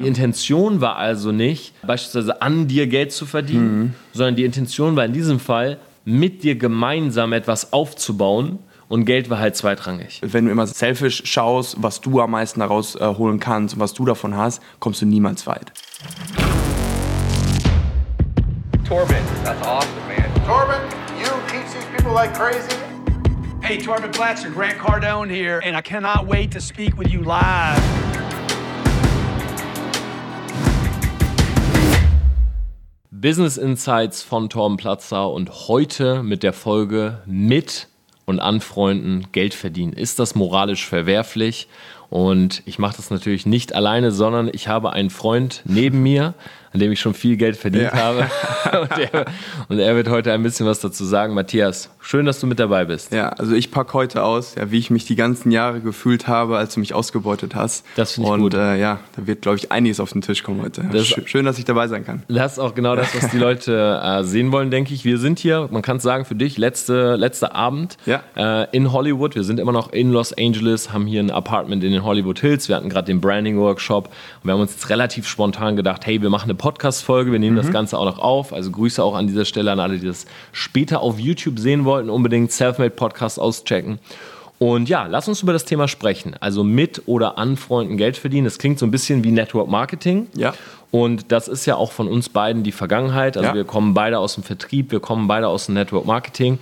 Die Intention war also nicht, beispielsweise an dir Geld zu verdienen, mhm. sondern die Intention war in diesem Fall, mit dir gemeinsam etwas aufzubauen. Und Geld war halt zweitrangig. Wenn du immer selfish schaust, was du am meisten daraus äh, holen kannst und was du davon hast, kommst du niemals weit. Torben, that's awesome, man. Torben, you teach these people like crazy. Hey, Torben Platzer, Grant Cardone here, and I cannot wait to speak with you live. Business Insights von Torben Platzer und heute mit der Folge mit und anfreunden Geld verdienen. Ist das moralisch verwerflich? Und ich mache das natürlich nicht alleine, sondern ich habe einen Freund neben mir, an dem ich schon viel Geld verdient ja. habe. Und er, und er, wird heute ein bisschen was dazu sagen. Matthias, schön, dass du mit dabei bist. Ja, also ich packe heute aus, ja, wie ich mich die ganzen Jahre gefühlt habe, als du mich ausgebeutet hast. Das finde ich und, gut. Und äh, ja, da wird, glaube ich, einiges auf den Tisch kommen heute. Das schön, dass ich dabei sein kann. Das ist auch genau das, was die Leute äh, sehen wollen, denke ich. Wir sind hier, man kann es sagen, für dich, letzte, letzter Abend ja. äh, in Hollywood. Wir sind immer noch in Los Angeles, haben hier ein Apartment in den Hollywood Hills. Wir hatten gerade den Branding-Workshop und wir haben uns jetzt relativ spontan gedacht, hey, wir machen eine Podcast-Folge, wir nehmen mhm. das Ganze auch noch auf. Also Grüße auch an dieser Stelle an alle, die das später auf YouTube sehen wollten. Unbedingt Selfmade Podcast auschecken. Und ja, lass uns über das Thema sprechen. Also mit oder an Freunden Geld verdienen. Das klingt so ein bisschen wie Network Marketing. Ja. Und das ist ja auch von uns beiden die Vergangenheit. Also ja. wir kommen beide aus dem Vertrieb, wir kommen beide aus dem Network Marketing.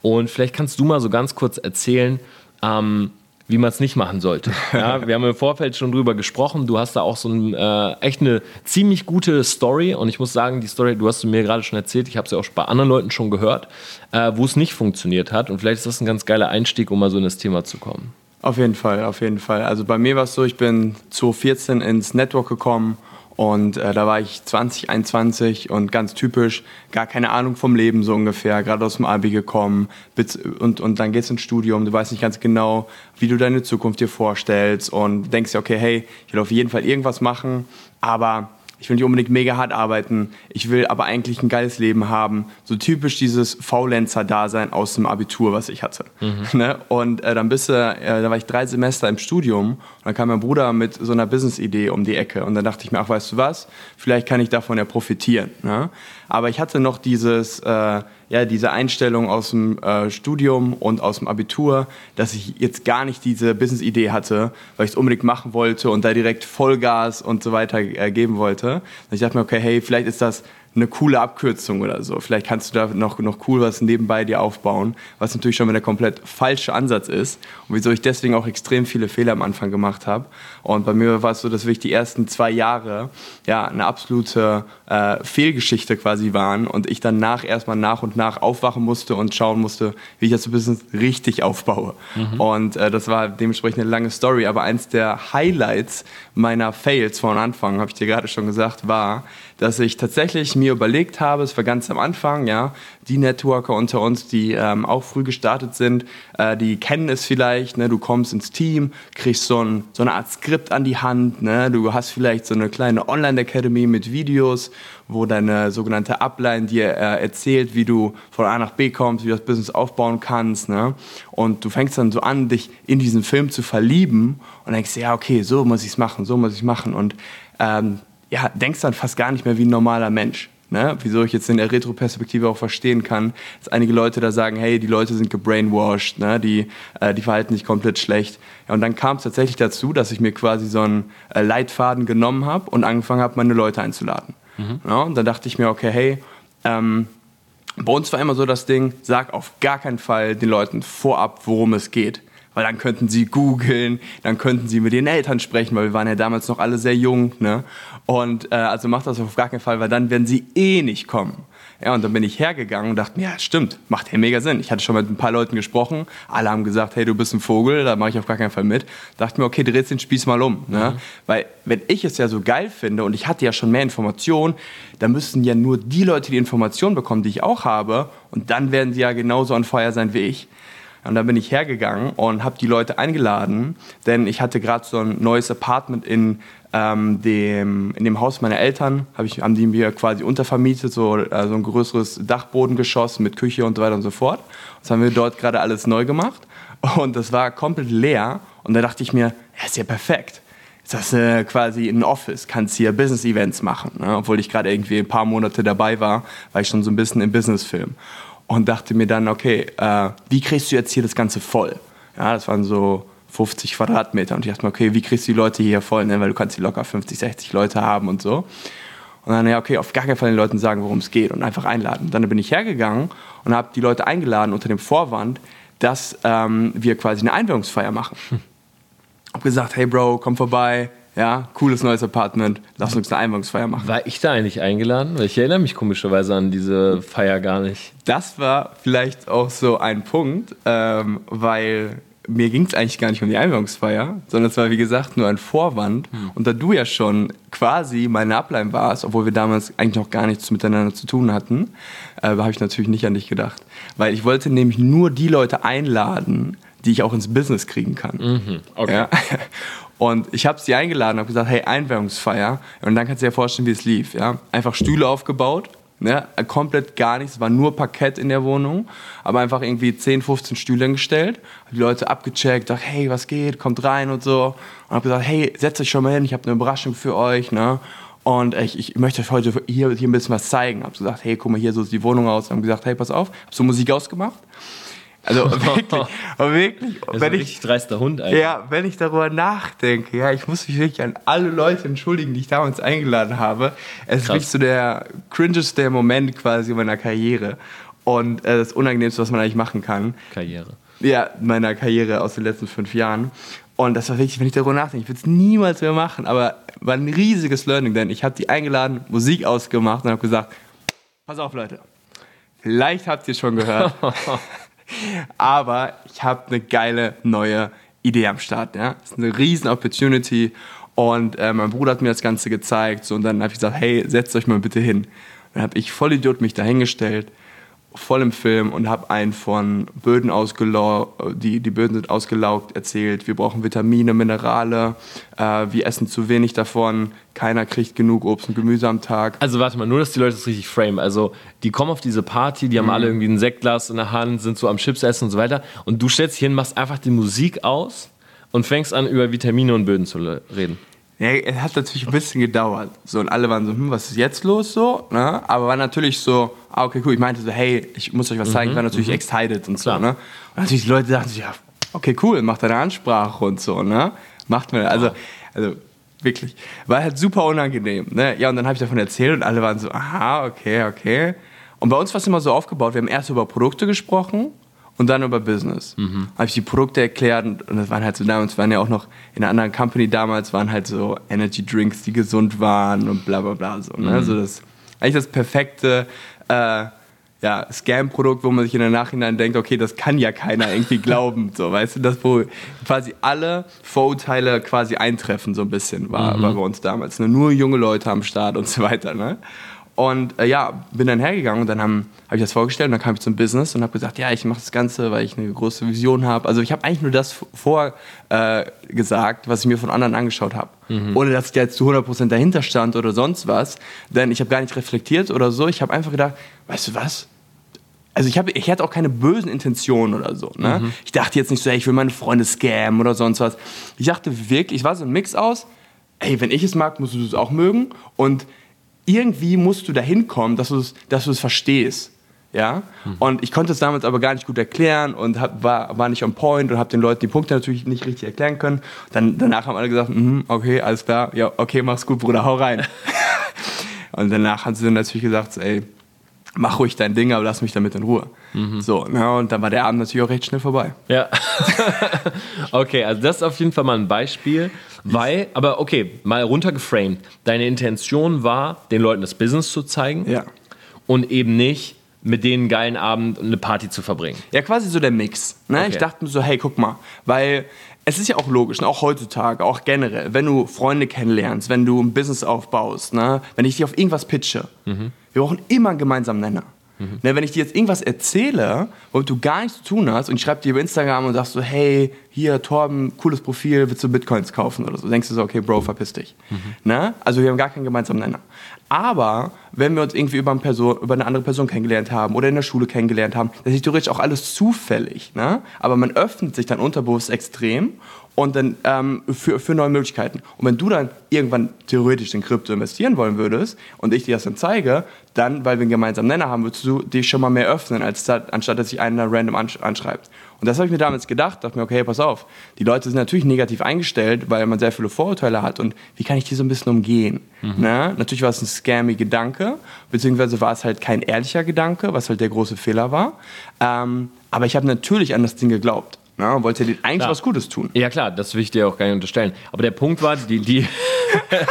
Und vielleicht kannst du mal so ganz kurz erzählen, ähm, wie man es nicht machen sollte. Ja, wir haben im Vorfeld schon drüber gesprochen. Du hast da auch so ein, äh, echt eine ziemlich gute Story. Und ich muss sagen, die Story, du hast sie mir gerade schon erzählt, ich habe sie auch bei anderen Leuten schon gehört, äh, wo es nicht funktioniert hat. Und vielleicht ist das ein ganz geiler Einstieg, um mal so in das Thema zu kommen. Auf jeden Fall, auf jeden Fall. Also bei mir war es so, ich bin 2014 ins Network gekommen und äh, da war ich 20, 21 und ganz typisch, gar keine Ahnung vom Leben so ungefähr, gerade aus dem Abi gekommen. Und, und dann geht's ins Studium, du weißt nicht ganz genau, wie du deine Zukunft dir vorstellst und denkst dir, okay, hey, ich will auf jeden Fall irgendwas machen, aber ich will nicht unbedingt mega hart arbeiten, ich will aber eigentlich ein geiles Leben haben. So typisch dieses Faulenzer-Dasein aus dem Abitur, was ich hatte. Mhm. Ne? Und äh, dann bist du, äh, da war ich drei Semester im Studium und dann kam mein Bruder mit so einer Business-Idee um die Ecke und dann dachte ich mir, ach weißt du was, vielleicht kann ich davon ja profitieren. Ne? Aber ich hatte noch dieses, äh, ja, diese Einstellung aus dem äh, Studium und aus dem Abitur, dass ich jetzt gar nicht diese Business-Idee hatte, weil ich es unbedingt machen wollte und da direkt Vollgas und so weiter äh, geben wollte. Und ich dachte mir, okay, hey, vielleicht ist das eine coole Abkürzung oder so. Vielleicht kannst du da noch, noch cool was nebenbei dir aufbauen, was natürlich schon wieder der komplett falsche Ansatz ist und wieso ich deswegen auch extrem viele Fehler am Anfang gemacht habe. Und bei mir war es so, dass wirklich die ersten zwei Jahre ja eine absolute äh, Fehlgeschichte quasi waren und ich dann nach erstmal nach und nach aufwachen musste und schauen musste, wie ich das Business richtig aufbaue. Mhm. Und äh, das war dementsprechend eine lange Story, aber eins der Highlights meiner Fails von Anfang, habe ich dir gerade schon gesagt, war, dass ich tatsächlich mir überlegt habe, es war ganz am Anfang, ja, die Networker unter uns, die ähm, auch früh gestartet sind, äh, die kennen es vielleicht, ne, du kommst ins Team, kriegst so, ein, so eine Art Skript an die Hand, ne, du hast vielleicht so eine kleine Online-Academy mit Videos, wo deine sogenannte Upline dir äh, erzählt, wie du von A nach B kommst, wie du das Business aufbauen kannst, ne, und du fängst dann so an, dich in diesen Film zu verlieben und denkst, ja, okay, so muss ich es machen, so muss ich es machen und ähm, ja, denkst dann fast gar nicht mehr wie ein normaler Mensch. Ne? Wieso ich jetzt in der Retro-Perspektive auch verstehen kann, dass einige Leute da sagen, hey, die Leute sind gebrainwashed, ne? die, äh, die verhalten sich komplett schlecht. Ja, und dann kam es tatsächlich dazu, dass ich mir quasi so einen äh, Leitfaden genommen habe und angefangen habe, meine Leute einzuladen. Mhm. Ja, und dann dachte ich mir, okay, hey, ähm, bei uns war immer so das Ding, sag auf gar keinen Fall den Leuten vorab, worum es geht weil dann könnten sie googeln, dann könnten sie mit den Eltern sprechen, weil wir waren ja damals noch alle sehr jung. Ne? Und äh, also macht das auf gar keinen Fall, weil dann werden sie eh nicht kommen. Ja, und dann bin ich hergegangen und dachte mir, ja, stimmt, macht ja mega Sinn. Ich hatte schon mit ein paar Leuten gesprochen, alle haben gesagt, hey, du bist ein Vogel, da mache ich auf gar keinen Fall mit. Dachte mir, okay, drehst den Spieß mal um. Ne? Mhm. Weil, wenn ich es ja so geil finde und ich hatte ja schon mehr Informationen, dann müssten ja nur die Leute die Informationen bekommen, die ich auch habe, und dann werden sie ja genauso on fire sein wie ich. Und dann bin ich hergegangen und habe die Leute eingeladen, denn ich hatte gerade so ein neues Apartment in ähm, dem, in dem Haus meiner Eltern, hab ich, haben die mir quasi untervermietet, so, äh, ein größeres Dachbodengeschoss mit Küche und so weiter und so fort. Das haben wir dort gerade alles neu gemacht und das war komplett leer und da dachte ich mir, ja, ist ja perfekt ist das äh, quasi ein Office, kannst hier Business-Events machen. Ne? Obwohl ich gerade irgendwie ein paar Monate dabei war, war ich schon so ein bisschen im Business-Film. Und dachte mir dann, okay, äh, wie kriegst du jetzt hier das Ganze voll? Ja, das waren so 50 Quadratmeter. Und ich dachte mir, okay, wie kriegst du die Leute hier voll? Ne? Weil du kannst hier locker 50, 60 Leute haben und so. Und dann, ja, okay, auf gar keinen Fall den Leuten sagen, worum es geht und einfach einladen. Und dann bin ich hergegangen und habe die Leute eingeladen unter dem Vorwand, dass ähm, wir quasi eine Einweihungsfeier machen. Hm. Hab gesagt, hey Bro, komm vorbei, ja, cooles neues Apartment, lass uns eine Einweihungsfeier machen. War ich da eigentlich eingeladen? Weil ich erinnere mich komischerweise an diese Feier gar nicht. Das war vielleicht auch so ein Punkt, ähm, weil mir ging es eigentlich gar nicht um die Einweihungsfeier, sondern es war wie gesagt nur ein Vorwand. Hm. Und da du ja schon quasi meine Ablein warst, obwohl wir damals eigentlich noch gar nichts miteinander zu tun hatten, äh, habe ich natürlich nicht an dich gedacht. Weil ich wollte nämlich nur die Leute einladen, die ich auch ins Business kriegen kann. Mhm. Okay. Ja? Und ich habe sie eingeladen, habe gesagt, hey, Einweihungsfeier. Und dann kannst du dir vorstellen, wie es lief. Ja? Einfach Stühle aufgebaut, Ne? Komplett gar nichts, es war nur Parkett in der Wohnung, aber einfach irgendwie 10, 15 Stühle gestellt. Die Leute abgecheckt, dachte, hey, was geht, kommt rein und so. Und habe gesagt, hey, setzt euch schon mal hin, ich habe eine Überraschung für euch. Ne? Und ich, ich möchte euch heute hier, hier ein bisschen was zeigen. Habe gesagt, hey, guck mal, hier so sieht die Wohnung aus. Haben gesagt, hey, pass auf. Habe so Musik ausgemacht. Also wirklich, wirklich. Das ist ein richtig dreister Hund eigentlich. Ja, wenn ich darüber nachdenke, ja, ich muss mich wirklich an alle Leute entschuldigen, die ich damals eingeladen habe. Es ist wirklich so der cringeste Moment quasi meiner Karriere. Und äh, das Unangenehmste, was man eigentlich machen kann. Karriere. Ja, meiner Karriere aus den letzten fünf Jahren. Und das war wirklich, wenn ich darüber nachdenke, ich würde es niemals mehr machen, aber war ein riesiges Learning, denn ich habe die eingeladen, Musik ausgemacht und habe gesagt, pass auf Leute, vielleicht habt ihr es schon gehört. Aber ich habe eine geile neue Idee am Start. Ja? Das ist eine riesen Opportunity. Und äh, mein Bruder hat mir das Ganze gezeigt. So, und dann habe ich gesagt, hey, setzt euch mal bitte hin. Dann habe ich voll Idiot mich dahingestellt voll im Film und habe einen von Böden ausgelaugt, die, die Böden sind ausgelaugt erzählt. Wir brauchen Vitamine, Minerale, äh, wir essen zu wenig davon, keiner kriegt genug Obst und Gemüse am Tag. Also warte mal, nur, dass die Leute das richtig frame. Also die kommen auf diese Party, die haben mhm. alle irgendwie ein Sektglas in der Hand, sind so am Chips essen und so weiter und du stellst dich hin, machst einfach die Musik aus und fängst an, über Vitamine und Böden zu reden. Ja, es hat natürlich ein bisschen gedauert. So, und alle waren so, hm, was ist jetzt los so? Ne? Aber war natürlich so, ah, okay, cool. Ich meinte so, hey, ich muss euch was zeigen. Mhm, ich war natürlich mhm. excited und Klar. so. Ne? Und natürlich die Leute dachten so, ja, okay, cool, macht deine Ansprache und so. Ne? Macht mir, also, also wirklich. War halt super unangenehm. Ne? Ja, und dann habe ich davon erzählt und alle waren so, aha, okay, okay. Und bei uns war es immer so aufgebaut, wir haben erst über Produkte gesprochen und dann über Business. Mhm. Habe ich die Produkte erklärt und, das waren halt so damals, waren ja auch noch in einer anderen Company damals, waren halt so Energy Drinks, die gesund waren und bla bla bla. So, ne? mhm. Also das eigentlich das perfekte äh, ja, Scam-Produkt, wo man sich in der Nachhinein denkt, okay, das kann ja keiner irgendwie glauben, so, weißt du, das, wo quasi alle Vorurteile quasi eintreffen, so ein bisschen, war, mhm. war bei uns damals. Ne? Nur junge Leute am Start und so weiter, ne? Und äh, ja, bin dann hergegangen und dann habe hab ich das vorgestellt und dann kam ich zum Business und habe gesagt, ja, ich mache das Ganze, weil ich eine große Vision habe. Also ich habe eigentlich nur das vorgesagt, äh, was ich mir von anderen angeschaut habe. Mhm. Ohne dass ich jetzt zu 100% dahinter stand oder sonst was. Denn ich habe gar nicht reflektiert oder so. Ich habe einfach gedacht, weißt du was? Also ich, hab, ich hatte auch keine bösen Intentionen oder so. Ne? Mhm. Ich dachte jetzt nicht so, ey, ich will meine Freunde scammen oder sonst was. Ich dachte wirklich, ich war so ein Mix aus, ey, wenn ich es mag, musst du es auch mögen. Und irgendwie musst du dahin kommen, dass du es dass verstehst. Ja? Mhm. Und ich konnte es damals aber gar nicht gut erklären und hab, war, war nicht on point und habe den Leuten die Punkte natürlich nicht richtig erklären können. Dann, danach haben alle gesagt, mm, okay, alles klar, ja, okay, mach's gut, Bruder, hau rein. und danach haben sie dann natürlich gesagt, ey, mach ruhig dein Ding, aber lass mich damit in Ruhe. Mhm. So, na, und dann war der Abend natürlich auch recht schnell vorbei. Ja. okay, also das ist auf jeden Fall mal ein Beispiel, weil, aber okay, mal runtergeframed. Deine Intention war, den Leuten das Business zu zeigen. Ja. Und eben nicht mit denen einen geilen Abend und eine Party zu verbringen. Ja, quasi so der Mix. Ne? Okay. Ich dachte mir so, hey, guck mal, weil es ist ja auch logisch, ne? auch heutzutage, auch generell, wenn du Freunde kennenlernst, wenn du ein Business aufbaust, ne? wenn ich dich auf irgendwas pitche, mhm. Wir brauchen immer einen gemeinsamen Nenner. Mhm. Ne, wenn ich dir jetzt irgendwas erzähle, womit du gar nichts zu tun hast und ich schreibe dir über Instagram und sagst so, hey, hier, Torben, cooles Profil, willst du Bitcoins kaufen oder so? Denkst du so, okay, Bro, verpiss dich. Mhm. Ne? Also wir haben gar keinen gemeinsamen Nenner. Aber wenn wir uns irgendwie über eine, Person, über eine andere Person kennengelernt haben oder in der Schule kennengelernt haben, das ist theoretisch auch alles zufällig. Ne? Aber man öffnet sich dann unterbewusst extrem und dann ähm, für, für neue Möglichkeiten. Und wenn du dann irgendwann theoretisch in Krypto investieren wollen würdest und ich dir das dann zeige, dann, weil wir einen gemeinsamen Nenner haben, würdest du dich schon mal mehr öffnen, als dat, anstatt dass sich einer random anschreibt. Und das habe ich mir damals gedacht, dachte mir, okay, pass auf, die Leute sind natürlich negativ eingestellt, weil man sehr viele Vorurteile hat und wie kann ich die so ein bisschen umgehen? Mhm. Ne? Natürlich war es ein scammy Gedanke, beziehungsweise war es halt kein ehrlicher Gedanke, was halt der große Fehler war. Ähm, aber ich habe natürlich an das Ding geglaubt. Na, ne? wollte dir eigentlich klar. was Gutes tun. Ja klar, das will ich dir auch gar nicht unterstellen. Aber der Punkt war, die, die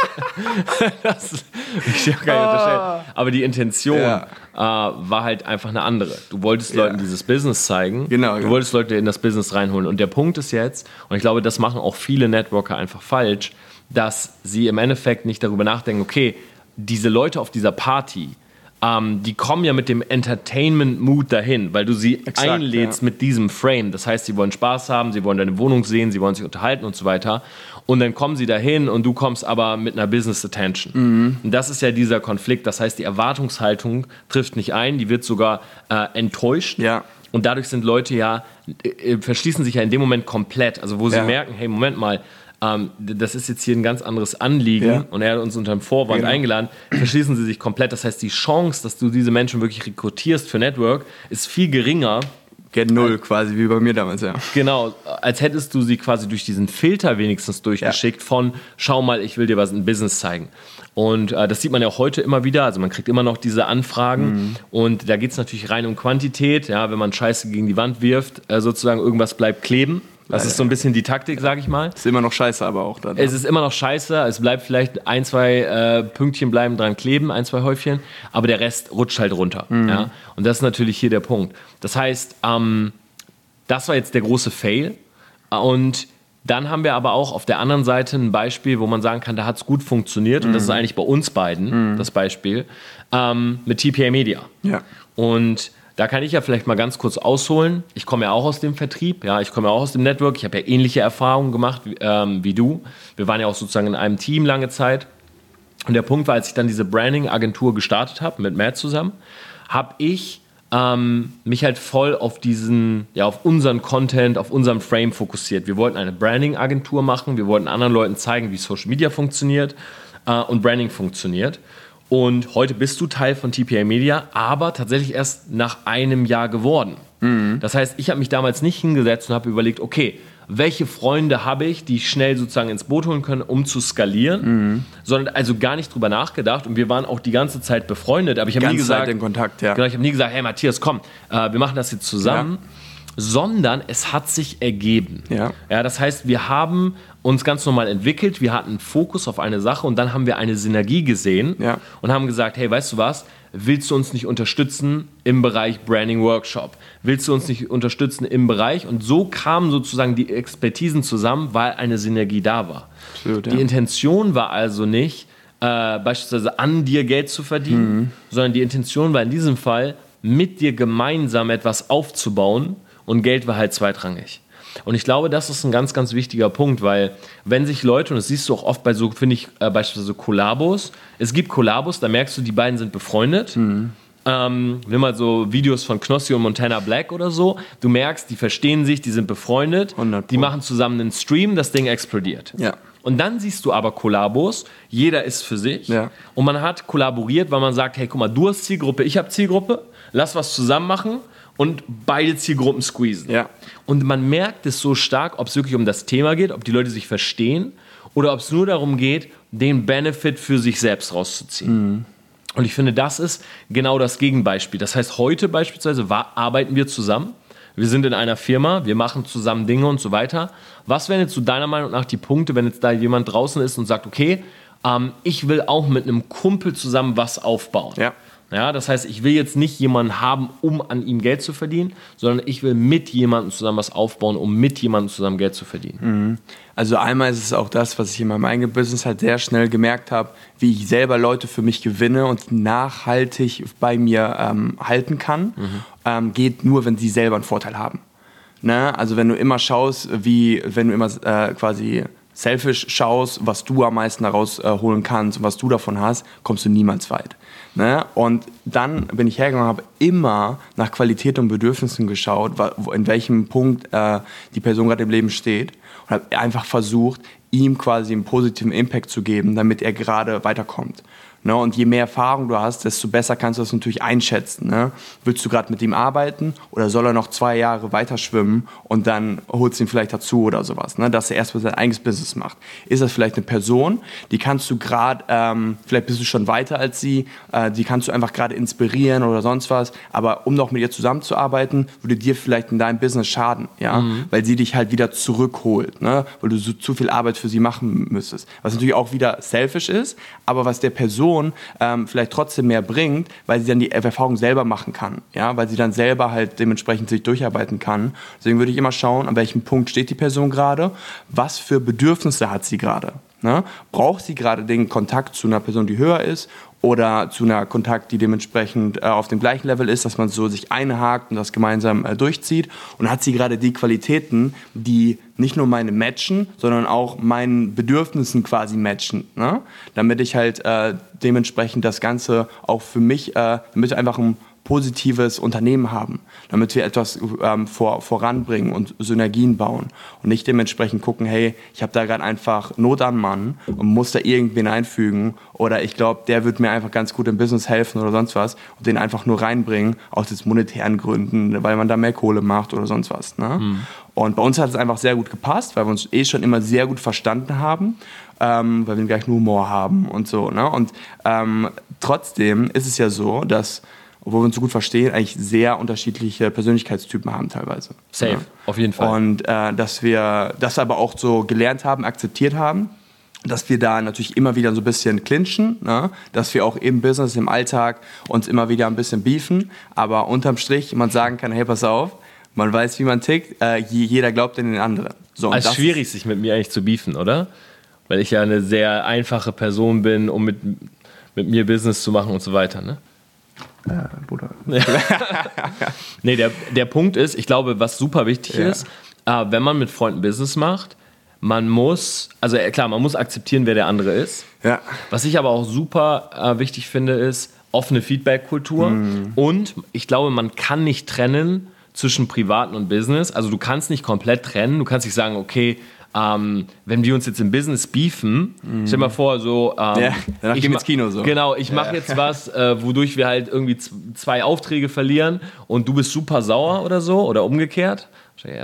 das will ich dir auch gar nicht unterstellen. Ah. Aber die Intention ja. äh, war halt einfach eine andere. Du wolltest ja. Leuten dieses Business zeigen. Genau. Du wolltest Leute in das Business reinholen. Und der Punkt ist jetzt, und ich glaube, das machen auch viele Networker einfach falsch, dass sie im Endeffekt nicht darüber nachdenken, okay, diese Leute auf dieser Party, ähm, die kommen ja mit dem Entertainment-Mood dahin, weil du sie Exakt, einlädst ja. mit diesem Frame. Das heißt, sie wollen Spaß haben, sie wollen deine Wohnung sehen, sie wollen sich unterhalten und so weiter. Und dann kommen sie dahin und du kommst aber mit einer Business Attention. Mhm. Und das ist ja dieser Konflikt. Das heißt, die Erwartungshaltung trifft nicht ein, die wird sogar äh, enttäuscht. Ja. Und dadurch sind Leute ja, äh, verschließen sich ja in dem Moment komplett. Also wo sie ja. merken, hey, Moment mal, ähm, das ist jetzt hier ein ganz anderes Anliegen ja. und er hat uns unter dem Vorwand genau. eingeladen, verschließen sie sich komplett. Das heißt, die Chance, dass du diese Menschen wirklich rekrutierst für Network, ist viel geringer. Get null quasi, wie bei mir damals, ja. Genau, als hättest du sie quasi durch diesen Filter wenigstens durchgeschickt ja. von, schau mal, ich will dir was in Business zeigen. Und äh, das sieht man ja auch heute immer wieder. Also man kriegt immer noch diese Anfragen. Mhm. Und da geht es natürlich rein um Quantität. Ja, wenn man Scheiße gegen die Wand wirft, äh, sozusagen irgendwas bleibt kleben. Das ist so ein bisschen die Taktik, sag ich mal. Ist immer noch scheiße, aber auch dann. Es ist immer noch scheiße. Es bleibt vielleicht ein, zwei äh, Pünktchen bleiben dran kleben, ein, zwei Häufchen, aber der Rest rutscht halt runter. Mhm. Ja? Und das ist natürlich hier der Punkt. Das heißt, ähm, das war jetzt der große Fail. Und dann haben wir aber auch auf der anderen Seite ein Beispiel, wo man sagen kann, da hat es gut funktioniert. Mhm. Und das ist mhm. eigentlich bei uns beiden mhm. das Beispiel ähm, mit TPA Media. Ja. Und da kann ich ja vielleicht mal ganz kurz ausholen. Ich komme ja auch aus dem Vertrieb, ja, ich komme ja auch aus dem Network. Ich habe ja ähnliche Erfahrungen gemacht wie, ähm, wie du. Wir waren ja auch sozusagen in einem Team lange Zeit. Und der Punkt war, als ich dann diese Branding-Agentur gestartet habe, mit Matt zusammen, habe ich ähm, mich halt voll auf diesen, ja, auf unseren Content, auf unserem Frame fokussiert. Wir wollten eine Branding-Agentur machen, wir wollten anderen Leuten zeigen, wie Social Media funktioniert äh, und Branding funktioniert. Und heute bist du Teil von TPA Media, aber tatsächlich erst nach einem Jahr geworden. Mhm. Das heißt, ich habe mich damals nicht hingesetzt und habe überlegt, okay, welche Freunde habe ich, die ich schnell sozusagen ins Boot holen können, um zu skalieren, mhm. sondern also gar nicht drüber nachgedacht und wir waren auch die ganze Zeit befreundet, aber ich habe nie gesagt, Zeit in Kontakt, ja. Genau, ich habe nie gesagt, hey Matthias, komm, äh, wir machen das jetzt zusammen. Ja sondern es hat sich ergeben. Ja. ja. Das heißt, wir haben uns ganz normal entwickelt, wir hatten Fokus auf eine Sache und dann haben wir eine Synergie gesehen ja. und haben gesagt, hey, weißt du was, willst du uns nicht unterstützen im Bereich Branding Workshop? Willst du uns nicht unterstützen im Bereich? Und so kamen sozusagen die Expertisen zusammen, weil eine Synergie da war. Absolut, ja. Die Intention war also nicht, äh, beispielsweise an dir Geld zu verdienen, mhm. sondern die Intention war in diesem Fall, mit dir gemeinsam etwas aufzubauen, und Geld war halt zweitrangig. Und ich glaube, das ist ein ganz, ganz wichtiger Punkt, weil wenn sich Leute, und das siehst du auch oft bei so, finde ich, äh, beispielsweise Kollabos, es gibt Kollabos, da merkst du, die beiden sind befreundet. Mhm. Ähm, nimm mal so Videos von Knossi und Montana Black oder so. Du merkst, die verstehen sich, die sind befreundet, die machen zusammen einen Stream, das Ding explodiert. Ja. Und dann siehst du aber Kollabos, jeder ist für sich ja. und man hat kollaboriert, weil man sagt, hey, guck mal, du hast Zielgruppe, ich habe Zielgruppe, lass was zusammen machen und beide Zielgruppen squeezen. Ja. Und man merkt es so stark, ob es wirklich um das Thema geht, ob die Leute sich verstehen oder ob es nur darum geht, den Benefit für sich selbst rauszuziehen. Mhm. Und ich finde, das ist genau das Gegenbeispiel. Das heißt, heute beispielsweise arbeiten wir zusammen. Wir sind in einer Firma, wir machen zusammen Dinge und so weiter. Was wären jetzt so deiner Meinung nach die Punkte, wenn jetzt da jemand draußen ist und sagt, okay, ähm, ich will auch mit einem Kumpel zusammen was aufbauen? Ja. Ja, das heißt, ich will jetzt nicht jemanden haben, um an ihm Geld zu verdienen, sondern ich will mit jemandem zusammen was aufbauen, um mit jemandem zusammen Geld zu verdienen. Mhm. Also einmal ist es auch das, was ich in meinem eigenen Business halt sehr schnell gemerkt habe, wie ich selber Leute für mich gewinne und nachhaltig bei mir ähm, halten kann, mhm. ähm, geht nur, wenn sie selber einen Vorteil haben. Ne? Also wenn du immer schaust, wie, wenn du immer äh, quasi selfish schaust, was du am meisten daraus äh, holen kannst und was du davon hast, kommst du niemals weit. Ne? Und dann bin ich hergegangen und habe immer nach Qualität und Bedürfnissen geschaut, in welchem Punkt äh, die Person gerade im Leben steht und habe einfach versucht, ihm quasi einen positiven Impact zu geben, damit er gerade weiterkommt. Ne? Und je mehr Erfahrung du hast, desto besser kannst du das natürlich einschätzen. Ne? Willst du gerade mit ihm arbeiten oder soll er noch zwei Jahre weiter schwimmen und dann holst du ihn vielleicht dazu oder sowas, ne? dass er erstmal sein eigenes Business macht. Ist das vielleicht eine Person, die kannst du gerade, ähm, vielleicht bist du schon weiter als sie, äh, die kannst du einfach gerade inspirieren oder sonst was, aber um noch mit ihr zusammenzuarbeiten, würde dir vielleicht in deinem Business schaden, ja? Mhm. weil sie dich halt wieder zurückholt, ne? weil du so zu viel Arbeit für sie machen müsstest. Was natürlich auch wieder selfish ist, aber was der Person Person ähm, vielleicht trotzdem mehr bringt, weil sie dann die Erfahrung selber machen kann, ja, weil sie dann selber halt dementsprechend sich durcharbeiten kann. Deswegen würde ich immer schauen, an welchem Punkt steht die Person gerade, was für Bedürfnisse hat sie gerade. Ne? Braucht sie gerade den Kontakt zu einer Person, die höher ist oder zu einer Kontakt, die dementsprechend äh, auf dem gleichen Level ist, dass man so sich einhakt und das gemeinsam äh, durchzieht. Und hat sie gerade die Qualitäten, die nicht nur meine matchen, sondern auch meinen Bedürfnissen quasi matchen. Ne? Damit ich halt äh, dementsprechend das Ganze auch für mich, äh, damit einfach ein positives Unternehmen haben, damit wir etwas ähm, vor, voranbringen und Synergien bauen und nicht dementsprechend gucken, hey, ich habe da gerade einfach Not am Mann und muss da irgendwen einfügen oder ich glaube, der wird mir einfach ganz gut im Business helfen oder sonst was und den einfach nur reinbringen aus jetzt monetären Gründen, weil man da mehr Kohle macht oder sonst was. Ne? Mhm. Und bei uns hat es einfach sehr gut gepasst, weil wir uns eh schon immer sehr gut verstanden haben, ähm, weil wir den gleichen Humor haben und so. Ne? Und ähm, trotzdem ist es ja so, dass obwohl wir uns so gut verstehen, eigentlich sehr unterschiedliche Persönlichkeitstypen haben teilweise. Safe, ja. auf jeden Fall. Und äh, dass wir das aber auch so gelernt haben, akzeptiert haben, dass wir da natürlich immer wieder so ein bisschen clinchen, ne? dass wir auch im Business, im Alltag uns immer wieder ein bisschen beefen, aber unterm Strich man sagen kann, hey, pass auf, man weiß, wie man tickt, äh, jeder glaubt in den anderen. So, also es ist schwierig, sich mit mir eigentlich zu beefen, oder? Weil ich ja eine sehr einfache Person bin, um mit, mit mir Business zu machen und so weiter, ne? Ja, Bruder. nee, der, der Punkt ist, ich glaube, was super wichtig ja. ist, äh, wenn man mit Freunden Business macht, man muss, also äh, klar, man muss akzeptieren, wer der andere ist. Ja. Was ich aber auch super äh, wichtig finde, ist offene Feedback-Kultur. Mhm. Und ich glaube, man kann nicht trennen zwischen Privaten und Business. Also du kannst nicht komplett trennen. Du kannst nicht sagen, okay, ähm, wenn wir uns jetzt im Business beefen, mhm. stell mal vor, so. Ähm, ja, danach ich gehen ins Kino so. Genau, ich mache ja. jetzt was, äh, wodurch wir halt irgendwie zwei Aufträge verlieren und du bist super sauer oder so oder umgekehrt.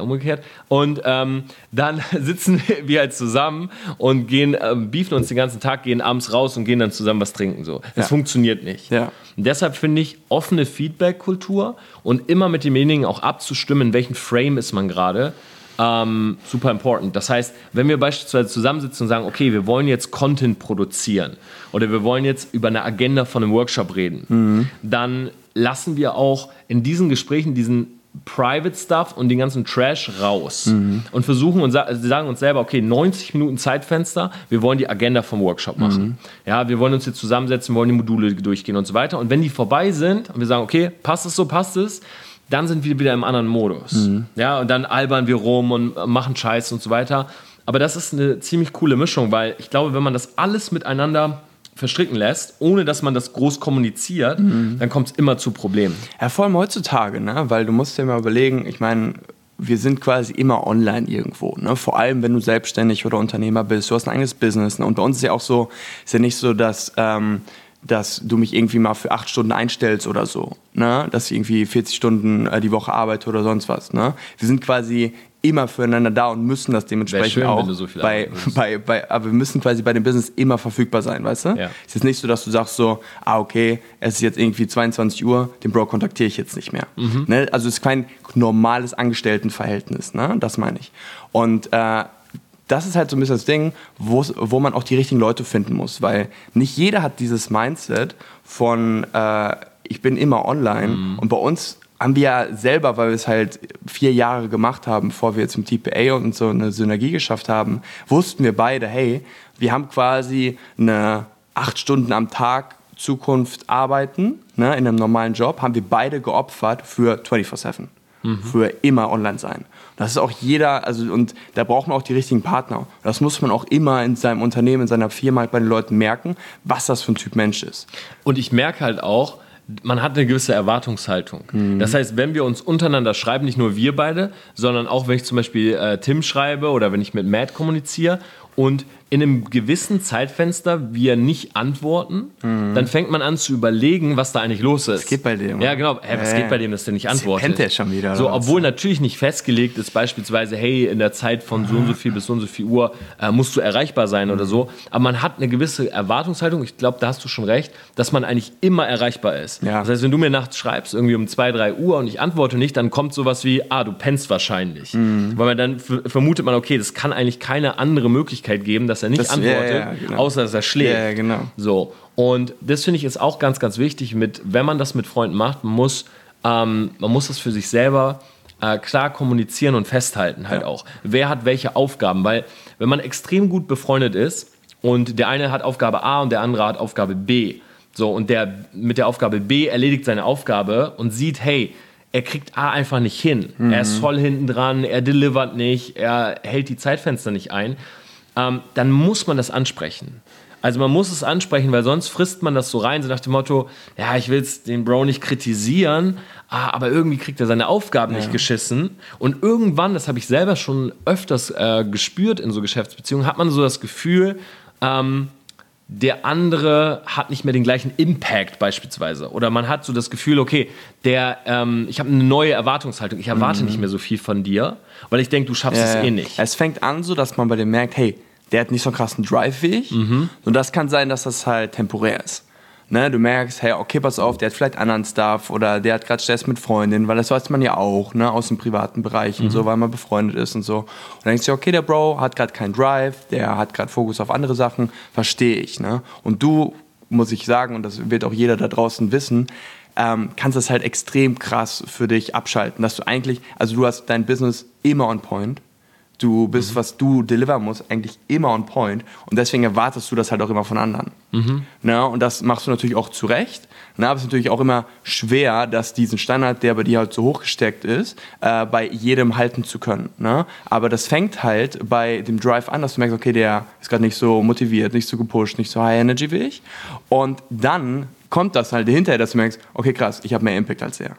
Umgekehrt. Und ähm, dann sitzen wir halt zusammen und gehen, ähm, beefen uns den ganzen Tag, gehen abends raus und gehen dann zusammen was trinken. So. Das ja. funktioniert nicht. Ja. Und deshalb finde ich offene Feedback-Kultur und immer mit demjenigen auch abzustimmen, in welchem Frame ist man gerade ähm, super important. Das heißt, wenn wir beispielsweise zusammensitzen und sagen, okay, wir wollen jetzt Content produzieren oder wir wollen jetzt über eine Agenda von einem Workshop reden, mhm. dann lassen wir auch in diesen Gesprächen diesen Private Stuff und den ganzen Trash raus mhm. und versuchen und sagen uns selber, okay, 90 Minuten Zeitfenster, wir wollen die Agenda vom Workshop machen. Mhm. Ja, wir wollen uns jetzt zusammensetzen, wollen die Module durchgehen und so weiter. Und wenn die vorbei sind und wir sagen, okay, passt es so, passt es, dann sind wir wieder im anderen Modus. Mhm. Ja, und dann albern wir rum und machen Scheiß und so weiter. Aber das ist eine ziemlich coole Mischung, weil ich glaube, wenn man das alles miteinander verstricken lässt, ohne dass man das groß kommuniziert, mhm. dann kommt es immer zu Problemen. Ja, vor allem heutzutage, ne? weil du musst dir mal überlegen, ich meine, wir sind quasi immer online irgendwo. Ne? Vor allem, wenn du selbstständig oder Unternehmer bist, du hast ein eigenes Business. Ne? Und bei uns ist ja auch so, ist ja nicht so, dass... Ähm, dass du mich irgendwie mal für acht Stunden einstellst oder so, ne? dass ich irgendwie 40 Stunden äh, die Woche arbeite oder sonst was. Ne? Wir sind quasi immer füreinander da und müssen das dementsprechend schön, auch so bei, bei, bei, aber wir müssen quasi bei dem Business immer verfügbar sein, weißt du? Ja. Es ist nicht so, dass du sagst so, ah okay, es ist jetzt irgendwie 22 Uhr, den Bro kontaktiere ich jetzt nicht mehr. Mhm. Ne? Also es ist kein normales Angestelltenverhältnis, ne? das meine ich. Und äh, das ist halt so ein bisschen das Ding, wo man auch die richtigen Leute finden muss, weil nicht jeder hat dieses Mindset von äh, ich bin immer online mhm. und bei uns haben wir ja selber, weil wir es halt vier Jahre gemacht haben, bevor wir jetzt im TPA und so eine Synergie geschafft haben, wussten wir beide, hey, wir haben quasi eine acht Stunden am Tag Zukunft arbeiten, ne, in einem normalen Job, haben wir beide geopfert für 24-7. Mhm. für immer online sein. Das ist auch jeder, also und da braucht man auch die richtigen Partner. Das muss man auch immer in seinem Unternehmen, in seiner Firma bei den Leuten merken, was das für ein Typ Mensch ist. Und ich merke halt auch, man hat eine gewisse Erwartungshaltung. Mhm. Das heißt, wenn wir uns untereinander schreiben, nicht nur wir beide, sondern auch wenn ich zum Beispiel äh, Tim schreibe oder wenn ich mit Matt kommuniziere und in einem gewissen Zeitfenster wir nicht antworten, mhm. dann fängt man an zu überlegen, was da eigentlich los ist. Was geht bei dem? Ja, genau. Hä, was äh, geht bei dem, dass der nicht antwortet? Pennt der schon wieder? So, obwohl natürlich nicht festgelegt ist, beispielsweise, hey, in der Zeit von so und so viel bis so und so viel Uhr äh, musst du erreichbar sein mhm. oder so. Aber man hat eine gewisse Erwartungshaltung. Ich glaube, da hast du schon recht, dass man eigentlich immer erreichbar ist. Ja. Das heißt, wenn du mir nachts schreibst, irgendwie um 2, 3 Uhr und ich antworte nicht, dann kommt sowas wie, ah, du pennst wahrscheinlich. Mhm. Weil man dann vermutet man, okay, das kann eigentlich keine andere Möglichkeit geben, dass er nicht das, antwortet. Ja, ja genau. außer dass er schläft. Ja, genau. So. Und das finde ich ist auch ganz, ganz wichtig, mit, wenn man das mit Freunden macht, man muss, ähm, man muss das für sich selber äh, klar kommunizieren und festhalten halt auch. Wer hat welche Aufgaben? Weil wenn man extrem gut befreundet ist und der eine hat Aufgabe A und der andere hat Aufgabe B, so und der mit der Aufgabe B erledigt seine Aufgabe und sieht, hey, er kriegt A einfach nicht hin. Mhm. Er ist voll hinten dran, er delivert nicht, er hält die Zeitfenster nicht ein ähm, dann muss man das ansprechen. Also man muss es ansprechen, weil sonst frisst man das so rein, so nach dem Motto, ja, ich will den Bro nicht kritisieren, ah, aber irgendwie kriegt er seine Aufgaben ja. nicht geschissen. Und irgendwann, das habe ich selber schon öfters äh, gespürt in so Geschäftsbeziehungen, hat man so das Gefühl, ähm, der andere hat nicht mehr den gleichen Impact beispielsweise. Oder man hat so das Gefühl, okay, der, ähm, ich habe eine neue Erwartungshaltung, ich erwarte mhm. nicht mehr so viel von dir, weil ich denke, du schaffst ja, es eh nicht. Es fängt an so, dass man bei dem merkt, hey, der hat nicht so einen krassen Drive wie ich. Mhm. Und das kann sein, dass das halt temporär ist. Ne, du merkst, hey, okay, pass auf, der hat vielleicht anderen Stuff oder der hat gerade Stress mit Freundinnen, weil das weiß man ja auch, ne, aus dem privaten Bereich mhm. und so, weil man befreundet ist und so. Und dann denkst du, okay, der Bro hat gerade keinen Drive, der hat gerade Fokus auf andere Sachen, verstehe ich, ne? Und du, muss ich sagen, und das wird auch jeder da draußen wissen, ähm, kannst das halt extrem krass für dich abschalten, dass du eigentlich, also du hast dein Business immer on point, Du bist, mhm. was du delivern musst, eigentlich immer on point. Und deswegen erwartest du das halt auch immer von anderen. Mhm. Na, und das machst du natürlich auch zu Recht. Na, aber es ist natürlich auch immer schwer, dass diesen Standard, der bei dir halt so hoch gesteckt ist, äh, bei jedem halten zu können. Ne? Aber das fängt halt bei dem Drive an, dass du merkst, okay, der ist gerade nicht so motiviert, nicht so gepusht, nicht so high energy wie ich. Und dann kommt das halt hinterher, dass du merkst, okay, krass, ich habe mehr Impact als er.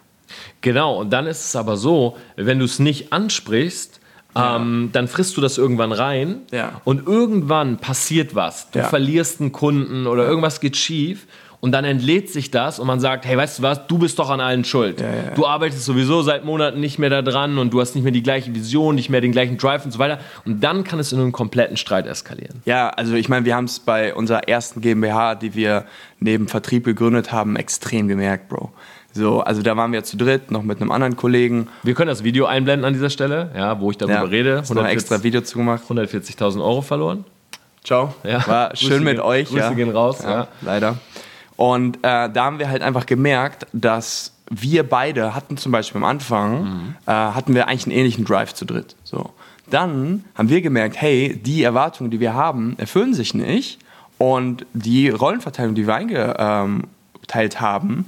Genau, und dann ist es aber so, wenn du es nicht ansprichst, ähm, dann frisst du das irgendwann rein ja. und irgendwann passiert was. Du ja. verlierst einen Kunden oder irgendwas geht schief und dann entlädt sich das und man sagt, hey, weißt du was, du bist doch an allen schuld. Du arbeitest sowieso seit Monaten nicht mehr da dran und du hast nicht mehr die gleiche Vision, nicht mehr den gleichen Drive und so weiter. Und dann kann es in einen kompletten Streit eskalieren. Ja, also ich meine, wir haben es bei unserer ersten GmbH, die wir neben Vertrieb gegründet haben, extrem gemerkt, Bro. So, also da waren wir zu dritt, noch mit einem anderen Kollegen. Wir können das Video einblenden an dieser Stelle, ja, wo ich darüber ja, rede. 140, noch ein extra Video zugemacht. 140.000 Euro verloren. Ciao. Ja. War schön Grüße mit gehen, euch. Grüße ja. gehen raus. Ja, ja. Leider. Und äh, da haben wir halt einfach gemerkt, dass wir beide hatten zum Beispiel am Anfang, mhm. äh, hatten wir eigentlich einen ähnlichen Drive zu dritt. So. Dann haben wir gemerkt, hey, die Erwartungen, die wir haben, erfüllen sich nicht. Und die Rollenverteilung, die wir eingeteilt haben,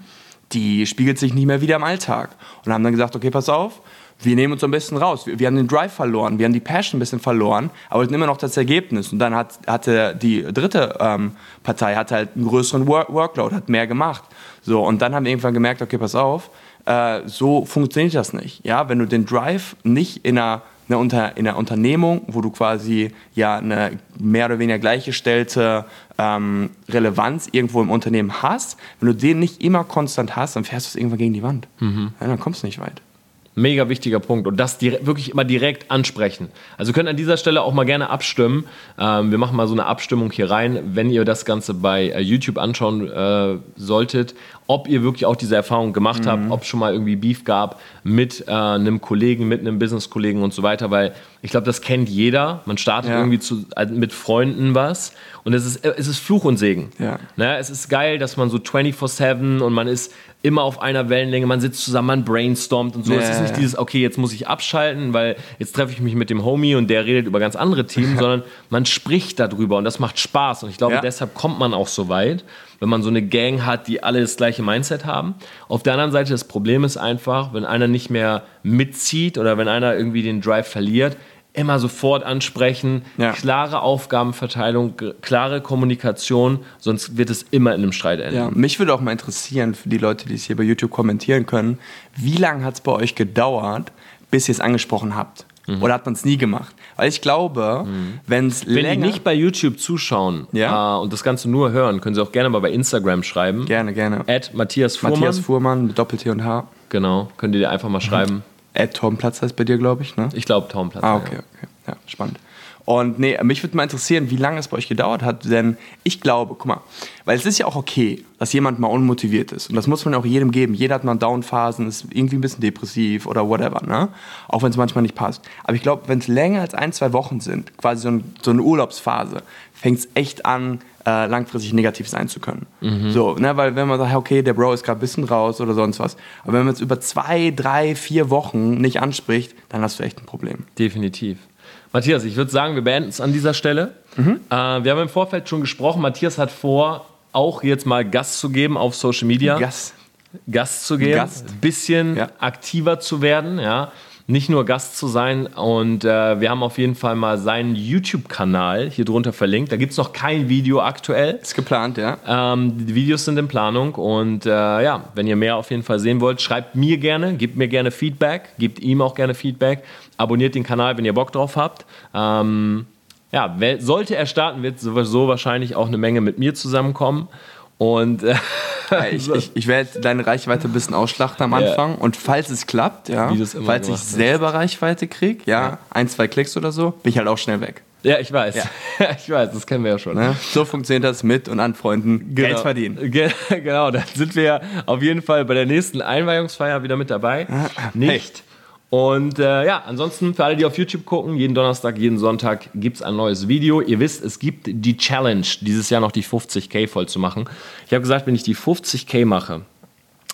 die spiegelt sich nicht mehr wieder im Alltag. Und haben dann gesagt, okay, pass auf, wir nehmen uns ein bisschen raus. Wir, wir, haben den Drive verloren, wir haben die Passion ein bisschen verloren, aber sind immer noch das Ergebnis. Und dann hat, hatte die dritte ähm, Partei hat halt einen größeren Work Workload, hat mehr gemacht. So, und dann haben wir irgendwann gemerkt, okay, pass auf, äh, so funktioniert das nicht. Ja, wenn du den Drive nicht in einer eine Unter, in einer Unternehmung, wo du quasi ja eine mehr oder weniger gleichgestellte ähm, Relevanz irgendwo im Unternehmen hast, wenn du den nicht immer konstant hast, dann fährst du es irgendwann gegen die Wand. Mhm. Ja, dann kommst du nicht weit. Mega wichtiger Punkt und das wirklich immer direkt ansprechen. Also könnt an dieser Stelle auch mal gerne abstimmen. Ähm, wir machen mal so eine Abstimmung hier rein, wenn ihr das Ganze bei äh, YouTube anschauen äh, solltet, ob ihr wirklich auch diese Erfahrung gemacht mhm. habt, ob es schon mal irgendwie Beef gab mit äh, einem Kollegen, mit einem Business-Kollegen und so weiter, weil ich glaube, das kennt jeder. Man startet ja. irgendwie zu, äh, mit Freunden was und es ist, es ist Fluch und Segen. Ja. Ne? Es ist geil, dass man so 24-7 und man ist immer auf einer Wellenlänge, man sitzt zusammen, man brainstormt und so. Ja, es ist nicht dieses, okay, jetzt muss ich abschalten, weil jetzt treffe ich mich mit dem Homie und der redet über ganz andere Themen, sondern man spricht darüber und das macht Spaß. Und ich glaube, deshalb kommt man auch so weit. wenn man so eine Gang hat, die alle das gleiche Mindset haben. Auf der anderen Seite, das Problem ist einfach, wenn einer nicht mehr mitzieht oder wenn einer irgendwie den Drive verliert, immer sofort ansprechen, ja. klare Aufgabenverteilung, klare Kommunikation, sonst wird es immer in einem Streit enden. Ja, mich würde auch mal interessieren, für die Leute, die es hier bei YouTube kommentieren können, wie lange hat es bei euch gedauert, bis ihr es angesprochen habt? Mhm. Oder hat man es nie gemacht? Weil ich glaube, mhm. wenn's wenn die nicht bei YouTube zuschauen ja. äh, und das Ganze nur hören, können sie auch gerne mal bei Instagram schreiben. Gerne, gerne. At Matthias Fuhrmann. Matthias Fuhrmann mit Doppel-T und H. Genau, könnt ihr dir einfach mal mhm. schreiben. Ed Torbenplatz heißt bei dir, glaube ich, ne? Ich glaube Torbenplatz. Ah, okay, ja. okay. Ja, spannend. Und nee, mich würde mal interessieren, wie lange es bei euch gedauert hat, denn ich glaube, guck mal, weil es ist ja auch okay, dass jemand mal unmotiviert ist und das muss man auch jedem geben. Jeder hat mal Downphasen, ist irgendwie ein bisschen depressiv oder whatever, ne? Auch wenn es manchmal nicht passt. Aber ich glaube, wenn es länger als ein, zwei Wochen sind, quasi so, ein, so eine Urlaubsphase, fängt es echt an, äh, langfristig negativ sein zu können. Mhm. So, ne, weil wenn man sagt, okay, der Bro ist gerade ein bisschen raus oder sonst was, aber wenn man es über zwei, drei, vier Wochen nicht anspricht, dann hast du echt ein Problem. Definitiv. Matthias, ich würde sagen, wir beenden es an dieser Stelle. Mhm. Äh, wir haben im Vorfeld schon gesprochen, Matthias hat vor, auch jetzt mal Gast zu geben auf Social Media. Gast. Gast zu geben, ein bisschen ja. aktiver zu werden, ja nicht nur Gast zu sein. Und äh, wir haben auf jeden Fall mal seinen YouTube-Kanal hier drunter verlinkt. Da gibt es noch kein Video aktuell. Ist geplant, ja. Ähm, die Videos sind in Planung. Und äh, ja, wenn ihr mehr auf jeden Fall sehen wollt, schreibt mir gerne, gebt mir gerne Feedback, gebt ihm auch gerne Feedback. Abonniert den Kanal, wenn ihr Bock drauf habt. Ähm, ja, sollte er starten, wird sowieso wahrscheinlich auch eine Menge mit mir zusammenkommen. Und äh, ich, ich, ich werde deine Reichweite ein bisschen ausschlachten am Anfang. Ja. Und falls es klappt, ja, falls ich selber Reichweite kriege, ja, ja, ein, zwei Klicks oder so, bin ich halt auch schnell weg. Ja, ich weiß. Ja. ich weiß, das kennen wir ja schon. Ne? So funktioniert das mit und an Freunden genau. Geld verdienen. Ge genau, dann sind wir auf jeden Fall bei der nächsten Einweihungsfeier wieder mit dabei. Ah, Nicht. Hey. Und äh, ja, ansonsten für alle, die auf YouTube gucken, jeden Donnerstag, jeden Sonntag gibt es ein neues Video. Ihr wisst, es gibt die Challenge, dieses Jahr noch die 50k voll zu machen. Ich habe gesagt, wenn ich die 50k mache,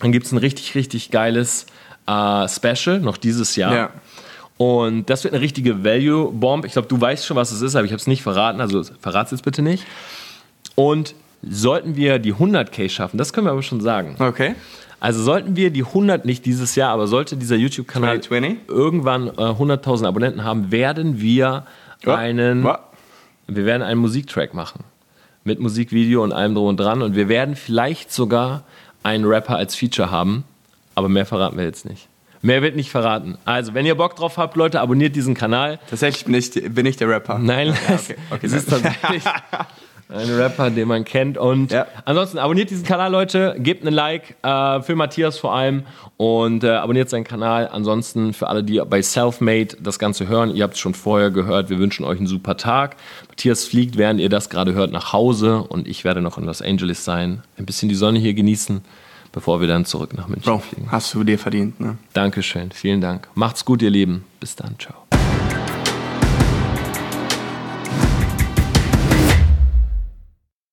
dann gibt es ein richtig, richtig geiles äh, Special noch dieses Jahr. Ja. Und das wird eine richtige Value-Bomb. Ich glaube, du weißt schon, was es ist, aber ich habe es nicht verraten. Also verrat es jetzt bitte nicht. Und sollten wir die 100k schaffen, das können wir aber schon sagen. Okay. Also sollten wir die 100 nicht dieses Jahr, aber sollte dieser YouTube-Kanal irgendwann äh, 100.000 Abonnenten haben, werden wir oh. einen, oh. wir werden einen Musiktrack machen mit Musikvideo und allem drum und dran und wir werden vielleicht sogar einen Rapper als Feature haben, aber mehr verraten wir jetzt nicht. Mehr wird nicht verraten. Also, wenn ihr Bock drauf habt, Leute, abonniert diesen Kanal. Tatsächlich bin ich, bin ich der Rapper. Nein, ja, okay, okay, es ist tatsächlich Ein Rapper, den man kennt. Und ja. ansonsten abonniert diesen Kanal, Leute. Gebt einen Like äh, für Matthias vor allem und äh, abonniert seinen Kanal. Ansonsten für alle, die bei Selfmade das Ganze hören, ihr habt es schon vorher gehört, wir wünschen euch einen super Tag. Matthias fliegt, während ihr das gerade hört, nach Hause und ich werde noch in Los Angeles sein. Ein bisschen die Sonne hier genießen, bevor wir dann zurück nach München Bro, fliegen. Hast du dir verdient, ne? Dankeschön, vielen Dank. Macht's gut, ihr Lieben. Bis dann, ciao.